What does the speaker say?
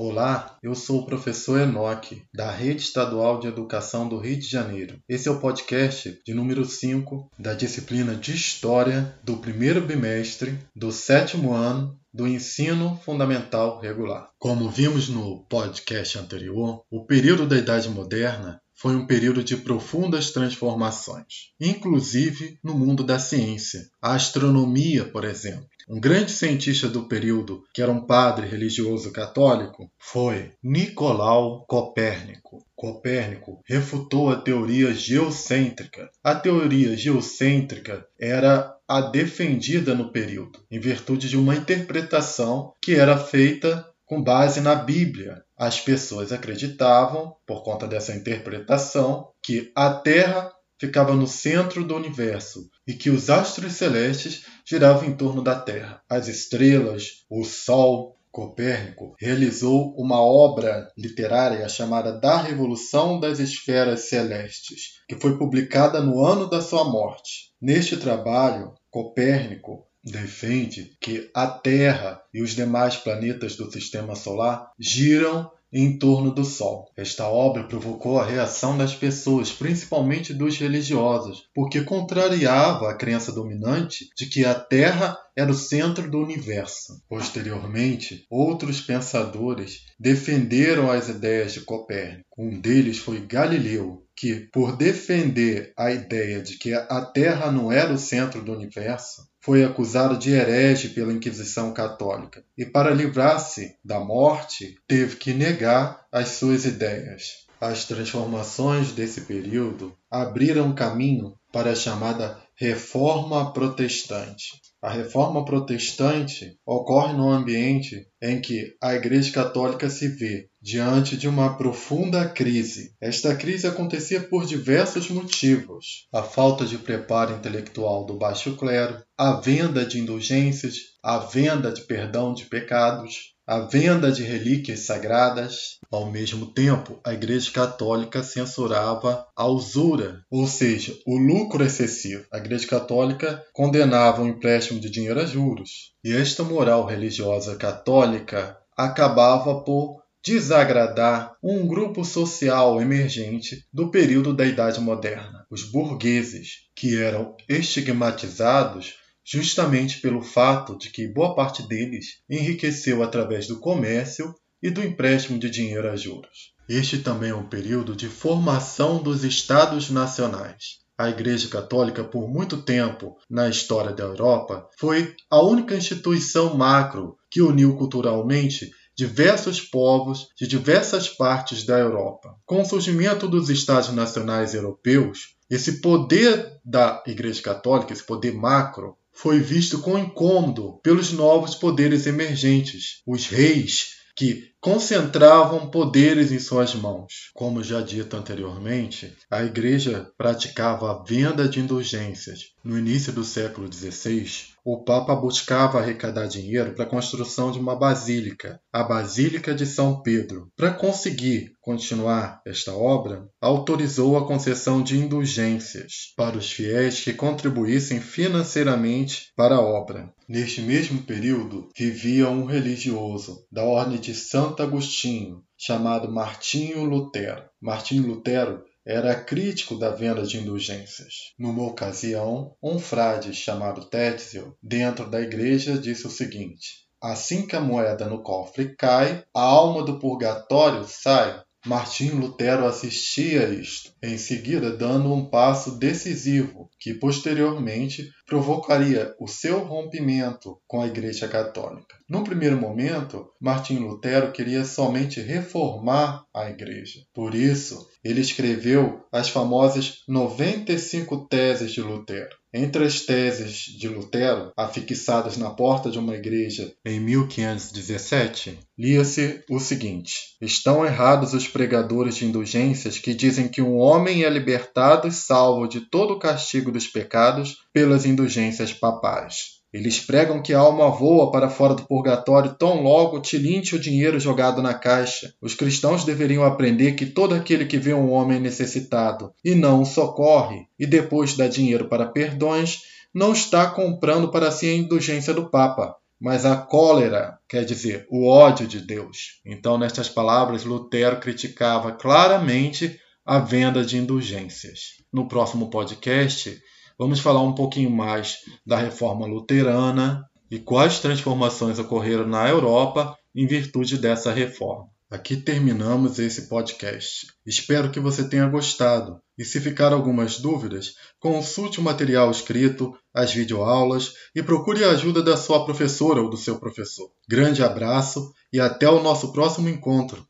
Olá, eu sou o professor Enoque, da Rede Estadual de Educação do Rio de Janeiro. Esse é o podcast de número 5 da disciplina de História do primeiro bimestre do sétimo ano do ensino fundamental regular. Como vimos no podcast anterior, o período da Idade Moderna foi um período de profundas transformações, inclusive no mundo da ciência. A astronomia, por exemplo. Um grande cientista do período, que era um padre religioso católico, foi Nicolau Copérnico. Copérnico refutou a teoria geocêntrica. A teoria geocêntrica era a defendida no período, em virtude de uma interpretação que era feita com base na Bíblia. As pessoas acreditavam, por conta dessa interpretação, que a Terra ficava no centro do universo e que os astros celestes giravam em torno da Terra. As estrelas, o Sol, Copérnico realizou uma obra literária chamada Da Revolução das Esferas Celestes, que foi publicada no ano da sua morte. Neste trabalho, Copérnico defende que a Terra e os demais planetas do sistema solar giram em torno do Sol. Esta obra provocou a reação das pessoas, principalmente dos religiosos, porque contrariava a crença dominante de que a Terra era o centro do universo. Posteriormente, outros pensadores defenderam as ideias de Copérnico. Um deles foi Galileu, que, por defender a ideia de que a Terra não era o centro do universo, foi acusado de herege pela Inquisição Católica e, para livrar-se da morte, teve que negar as suas ideias. As transformações desse período abriram caminho para a chamada Reforma Protestante. A Reforma Protestante ocorre num ambiente em que a Igreja Católica se vê diante de uma profunda crise. Esta crise acontecia por diversos motivos: a falta de preparo intelectual do baixo clero, a venda de indulgências, a venda de perdão de pecados, a venda de relíquias sagradas. Ao mesmo tempo, a Igreja Católica censurava a usura, ou seja, o lucro excessivo. A Igreja Católica condenava o empréstimo de dinheiro a juros. E esta moral religiosa católica acabava por desagradar um grupo social emergente do período da Idade Moderna, os burgueses, que eram estigmatizados justamente pelo fato de que boa parte deles enriqueceu através do comércio e do empréstimo de dinheiro a juros. Este também é um período de formação dos Estados nacionais. A Igreja Católica, por muito tempo na história da Europa, foi a única instituição macro que uniu culturalmente diversos povos de diversas partes da Europa. Com o surgimento dos Estados nacionais europeus, esse poder da Igreja Católica, esse poder macro, foi visto com incômodo pelos novos poderes emergentes, os reis, que concentravam poderes em suas mãos. Como já dito anteriormente, a Igreja praticava a venda de indulgências. No início do século XVI, o Papa buscava arrecadar dinheiro para a construção de uma basílica, a Basílica de São Pedro. Para conseguir continuar esta obra, autorizou a concessão de indulgências para os fiéis que contribuíssem financeiramente para a obra. Neste mesmo período, vivia um religioso da ordem de Santo Agostinho, chamado Martinho Lutero. Martinho Lutero era crítico da venda de indulgências. Numa ocasião, um frade chamado Tetzel, dentro da igreja, disse o seguinte: Assim que a moeda no cofre cai, a alma do purgatório sai. Martim Lutero assistia a isto, em seguida dando um passo decisivo que posteriormente provocaria o seu rompimento com a Igreja Católica. Num primeiro momento, Martim Lutero queria somente reformar a Igreja. Por isso, ele escreveu as famosas 95 teses de Lutero. Entre as teses de Lutero, afixadas na porta de uma igreja em 1517, lia-se o seguinte: Estão errados os pregadores de indulgências que dizem que um homem é libertado e salvo de todo o castigo dos pecados pelas indulgências papais. Eles pregam que a alma voa para fora do purgatório tão logo tilinte o dinheiro jogado na caixa. Os cristãos deveriam aprender que todo aquele que vê um homem necessitado e não o socorre, e depois dá dinheiro para perdões, não está comprando para si a indulgência do Papa, mas a cólera quer dizer o ódio de Deus. Então, nestas palavras, Lutero criticava claramente a venda de indulgências. No próximo podcast, vamos falar um pouquinho mais da reforma luterana e quais transformações ocorreram na Europa em virtude dessa reforma. Aqui terminamos esse podcast. Espero que você tenha gostado. E se ficar algumas dúvidas, consulte o material escrito, as videoaulas e procure a ajuda da sua professora ou do seu professor. Grande abraço e até o nosso próximo encontro.